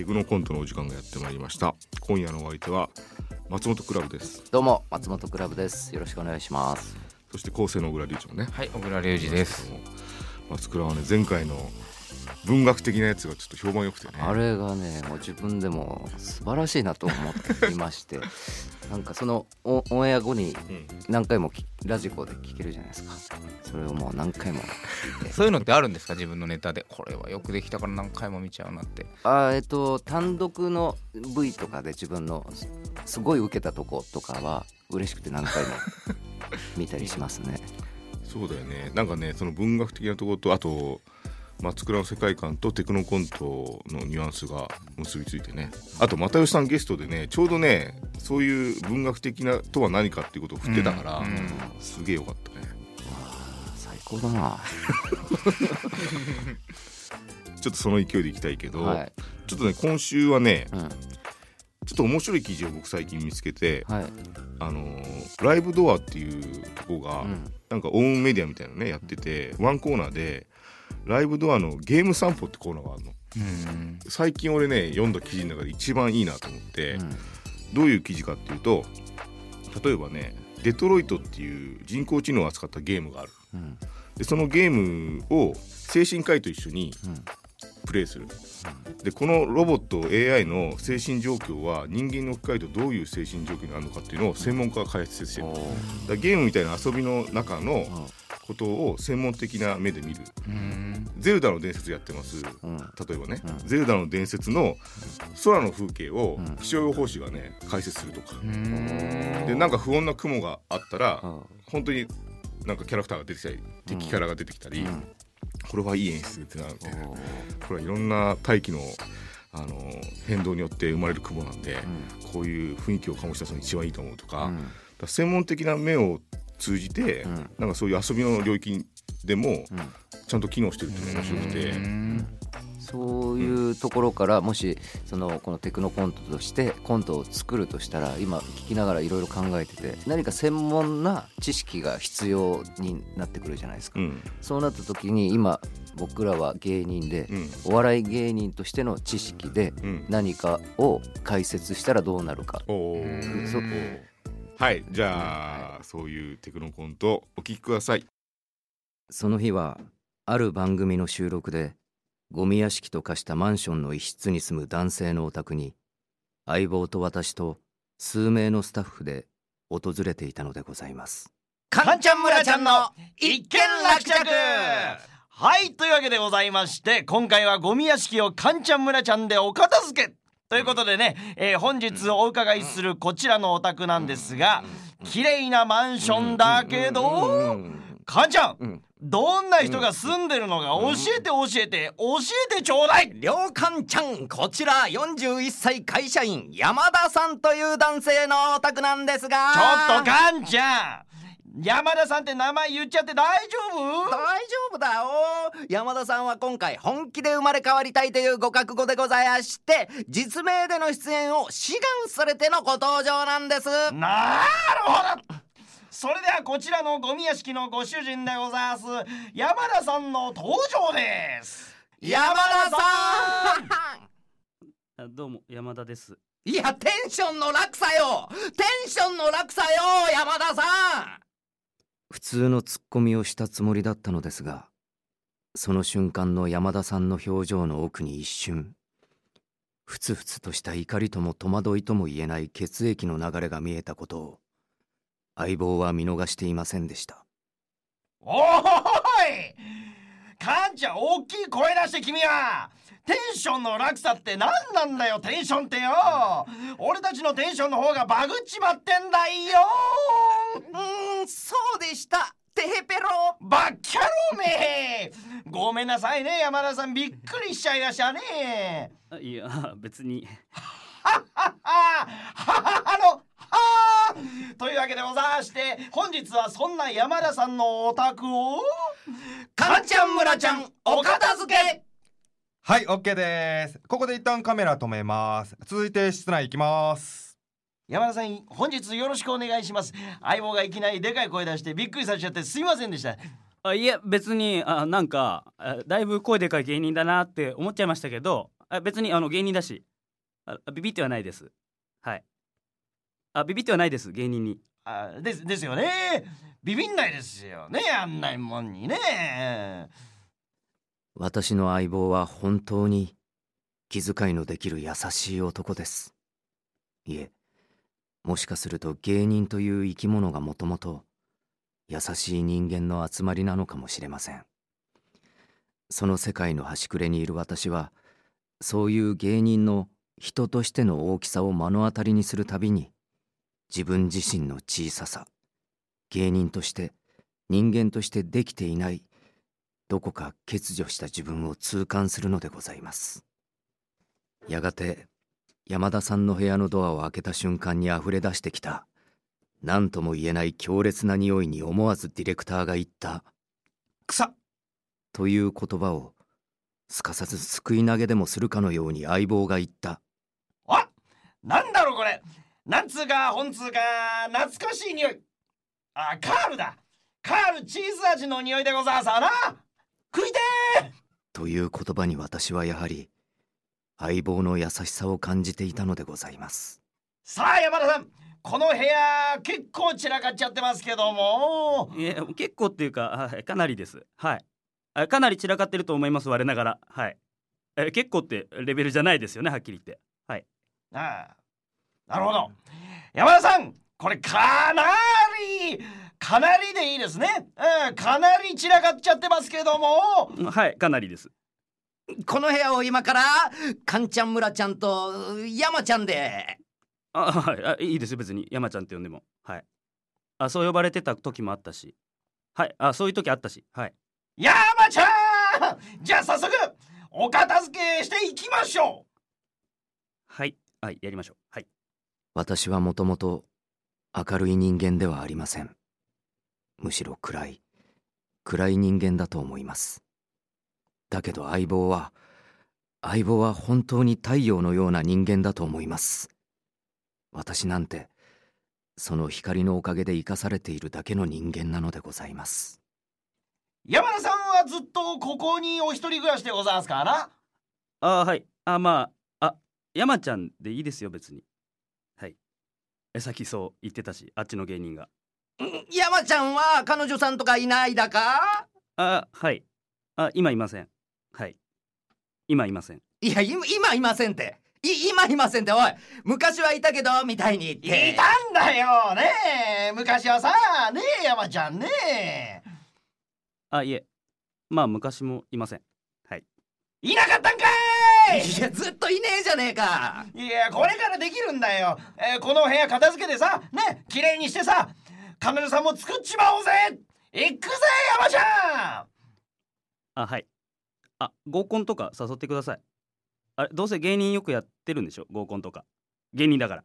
テクノコントのお時間がやってまいりました。今夜のお相手は松本クラブです。どうも松本クラブです。よろしくお願いします。そして構成の小倉隆一もね。はい小倉隆二です。松倉はね前回の文学的なやつがちょっと評判良くてね。あれがねもう自分でも素晴らしいなと思っていまして。なんかそのオオンエア後にうん。何回もきラジコで聞けるじゃないですか。それをもう何回も。そういうのってあるんですか？自分のネタで。これはよくできたから何回も見ちゃうなって。あーえっと単独の V とかで自分のすすごい受けたとことかは嬉しくて何回も 見たりしますね。そうだよね。なんかねその文学的なところとあと松倉の世界観とテクノコントのニュアンスが結びついてね。あと又吉さんゲストでねちょうどねそういう文学的なとは何かっていうことを振ってたから、うんうん。すげえよかったね。最高だな。ちょっとその勢いでいきたいけど、はい、ちょっとね今週はねうん、ちょっと面白い記事を僕最近見つけてはい、あのーライブドアっていうとこが、うん。なんかオウンメディアみたいなのねやっててワンコーナーでライブドアのゲーム散歩ってコーナーがあるの。うん。最近俺ね読んだ記事の中で一番いいなと思って、うん。どういう記事かっていうと例えばねデトロイトっていう人工知能を扱ったゲームがある。うん。でそのゲームを精神科医と一緒にうん。プレイする。でこのロボット AI の精神状況は人間の置き換えるとどういう精神状況になるのかっていうのを専門家が開発してる。おだかーらゲームみたいな遊びの中のうんことを専門的な目で見る。うん。ゼルダの伝説やってます。うん。例えばね、うん。ゼルダの伝説の空の風景をうん。気象予報士がね解説するとか、うん。でなんか不穏な雲があったら、うん。本当になんかキャラクターが出てきたり敵キャラが出てきたり、うん。これはいい演出ってなるんでおー。これはいろんな大気のあの変動によって生まれる雲なんで、こういう雰囲気を醸し出すのに一番いいと思うとか,、うん。専門的な目を通じて、うん。なんかそういう遊びの領域でもうん。ちゃんと機能してるっていうのが面白くて。うん。そういうところからもしそのこのテクノコントとしてコントを作るとしたら今聞きながらいろいろ考えてて何か専門な知識が必要になってくるじゃないですか、うん。そうなった時に今僕らは芸人でうん。お笑い芸人としての知識でうん。何かを解説したらどうなるか。おうんはいじゃあ、そういうテクノコントお聞きください。その日はある番組の収録でゴミ屋敷と化したマンションの一室に住む男性のお宅に相棒と私と数名のスタッフで訪れていたのでございます。かんちゃん村ちゃんの一件落着!はいというわけでございまして今回はゴミ屋敷をかんちゃん村ちゃんでお片付けということでね、えー本日お伺いするこちらのお宅なんですが綺麗なマンションだけどかんちゃんどんな人が住んでるのか教えて教えて教えてちょうだい。りょうかんちゃんこちら41歳会社員山田さんという男性のお宅なんですが。ちょっとかんちゃん山田さんって名前言っちゃって大丈夫？大丈夫だよ。山田さんは今回本気で生まれ変わりたいというご覚悟でございまして実名での出演を志願されてのご登場なんです。なるほど。それではこちらのゴミ屋敷のご主人でございます。山田さんの登場です。山田さあどうも山田です。んいやテンションの落差よ。テンションの落差よ山田さん普通のツッコミをしたつもりだったのですがその瞬間の山田さんの表情の奥に一瞬ふつふつとした怒りとも戸惑いとも言えない血液の流れが見えたことを相棒は見逃していませんでした。おーい!かんちゃん大きい声出して君は!テンションの落差って何なんだよテンションってよ。俺たちのテンションの方がバグっちまってんだよ。うーんそうでした。テヘペロ。バッキャロめごめんなさいね山田さん。びっくりしちゃいましたね。あいや別に。はははあのはというわけでございまして本日はそんな山田さんのお宅をかんちゃん村ちゃんお片付けはい、OK です。ここで一旦カメラ止めます。続いて室内行きます。山田さん本日よろしくお願いします。相棒がいきなりでかい声出してびっくりさせちゃってすいませんでした。あいや別にあなんかあだいぶ声でかい芸人だなって思っちゃいましたけどあ別にあの芸人だしあビビってはないです。はい。あビビってはないです芸人に。あですですよね。ビビんないですよねあんなもんにね私の相棒は本当に気遣いのできる優しい男です。いえもしかすると芸人という生き物がもともと優しい人間の集まりなのかもしれません。その世界の端くれにいる私はそういう芸人の人としての大きさを目の当たりにするたびに自分自身の小ささ芸人として人間としてできていないどこか欠如した自分を痛感するのでございます。やがて山田さんの部屋のドアを開けた瞬間にあふれ出してきた何とも言えない強烈な匂いに思わずディレクターが言った「草!という言葉をすかさずすくい投げでもするかのように相棒が言った。あなんだろうこれ!なんつうか本つうか懐かしい匂い。あカールだ!カールチーズ味の匂いでございますな食いてー！という言葉に私はやはり相棒の優しさを感じていたのでございます。さあ山田さんこの部屋結構散らかっちゃってますけども。いや結構っていうかはいかなりです。はい。あかなり散らかってると思います我ながら。はい。え結構ってレベルじゃないですよねはっきり言って。はい。ああ。なるほど。山田さんこれかなりかなりでいいですね、うん、かなり散らかっちゃってますけども。はいかなりです。この部屋を今からかんちゃん村ちゃんと山ちゃんで。あはいあいいですよ別に。山ちゃんって呼んでも。はい。あそう呼ばれてた時もあったし。はいあそういう時あったし。はい。山ちゃん！じゃあ早速お片付けしていきましょはい。はいやりましょう。はい。私はもともと明るい人間ではありませんむしろ暗い。暗い人間だと思います。だけど相棒は相棒は本当に太陽のような人間だと思います。私なんてその光のおかげで生かされているだけの人間なのでございます。う山田さんはずっとここにお一人暮らしでございますからな。あはい。あまああ山ちゃんでいいですよ別に。はい。えさっきそう言ってたしあっちの芸人が。ん山ちゃんは彼女さんとかいないだか？あはい。あ今いません。はい。今いません。いや今今いませんって。い今いませんって。おい昔はいたけどみたいに言って。いたんだよ。ねえ。昔はさねえ山ちゃんねえ。あいえ。まあ昔もいません。はい。いなかったんかい！いやずっといねえじゃねえか。いやこれからできるんだよ、えーこの部屋片付けてさね綺麗にしてさ彼女さんも作っちまおうぜ。行くぜ山ちゃん。あはい。あ合コンとか誘ってください。あれどうせ芸人よくやってるんでしょ？合コンとか。芸人だか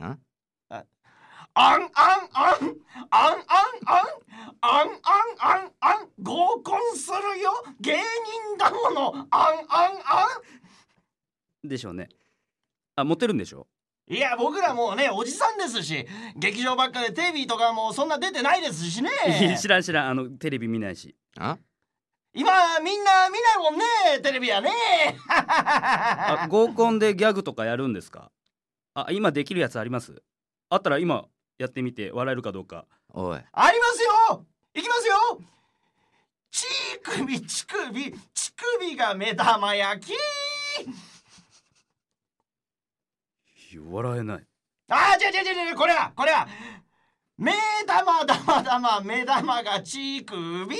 ら。んあ。んあんあん。あんあんあん。あんあんあんあん。合コンするよ。芸人だもの。あんあんあでしょうね。あモテるんでしょ？んいや僕らもうねおじさんですし劇場ばっかでテレビとかもそんな出てないですしね。知らん知らんあのテレビ見ないし。あ？今みんな見ないもんねテレビはね。あ合コンでギャグとかやるんですか？あ今できるやつあります？あったら今やってみて笑えるかどうか。おい。ありますよ！いきますよ！ちくびちくびちくびが目玉焼き笑えない。あー違う違う違う違うこれはこれは。目玉玉玉目玉がちくび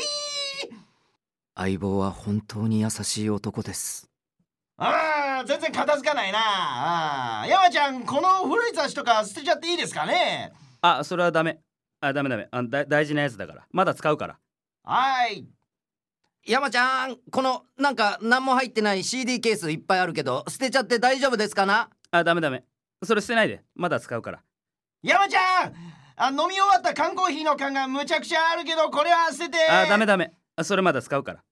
相棒は本当に優しい男です。あー全然片付かないな。あー山ちゃんこの古い雑誌とか捨てちゃっていいですかね？あそれはダメ。あダメダメ。あだ大事なやつだから。まだ使うから。はい。山ちゃんこのなんか何も入ってない CD ケースいっぱいあるけど捨てちゃって大丈夫ですかな？あダメダメそれ捨てないで。まだ使うから。山ちゃん！あ飲み終わった缶コーヒーの缶がむちゃくちゃあるけどこれは捨てて。あダメダメ。あそれまだ使うから。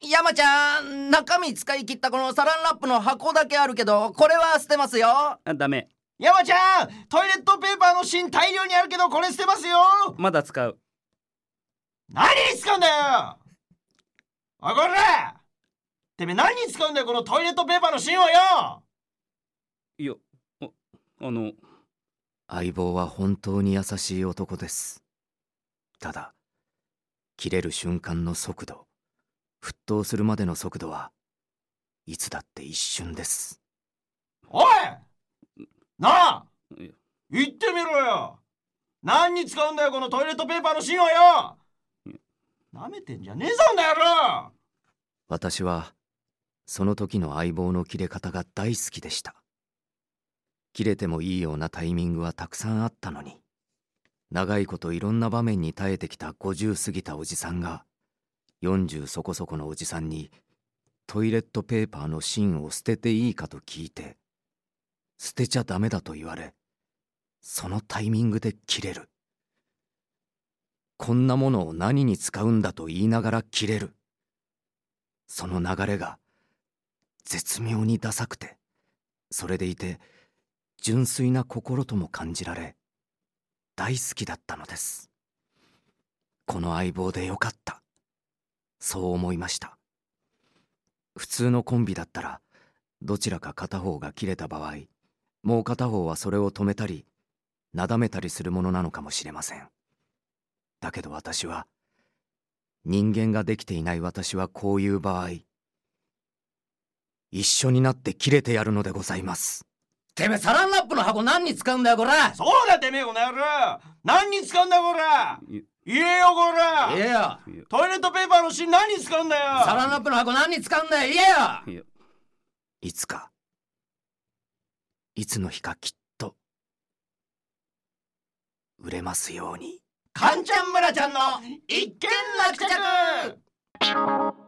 山ちゃん中身使い切ったこのサランラップの箱だけあるけどこれは捨てますよ。あダメ。山ちゃんトイレットペーパーの芯大量にあるけどこれ捨てますよ。まだ使う。何に使うんだよ！おいこら！てめえ何に使うんだよこのトイレットペーパーの芯をよあの相棒は本当に優しい男です。ただ切れる瞬間の速度沸騰するまでの速度はいつだって一瞬です。おい！なあ！言ってみろよ！何に使うんだよこのトイレットペーパーの芯をよ！なめてんじゃねえぞんだよ私はその時の相棒の切れ方が大好きでした切れてもいいようなタイミングはたくさんあったのに。長いこといろんな場面に耐えてきた50過ぎたおじさんが40そこそこのおじさんにトイレットペーパーの芯を捨てていいかと聞いて捨てちゃダメだと言われそのタイミングで切れる。こんなものを何に使うんだと言いながら切れる。その流れが絶妙にダサくてそれでいて純粋な心とも感じられ大好きだったのです。この相棒でよかった。そう思いました。普通のコンビだったらどちらか片方が切れた場合もう片方はそれを止めたりなだめたりするものなのかもしれません。だけど私は人間ができていない私はこういう場合一緒になって切れてやるのでございます。てめえサランラップの箱何に使うんだよこら。そうだてめえこの野郎。何に使うんだよこら。い言えよこら。言えよ。トイレットペーパーの芯何に使うんだよ。サランラップの箱何に使うんだよ言えよ。いつかいつの日かきっと売れますように。カンちゃん村ちゃんの一件落着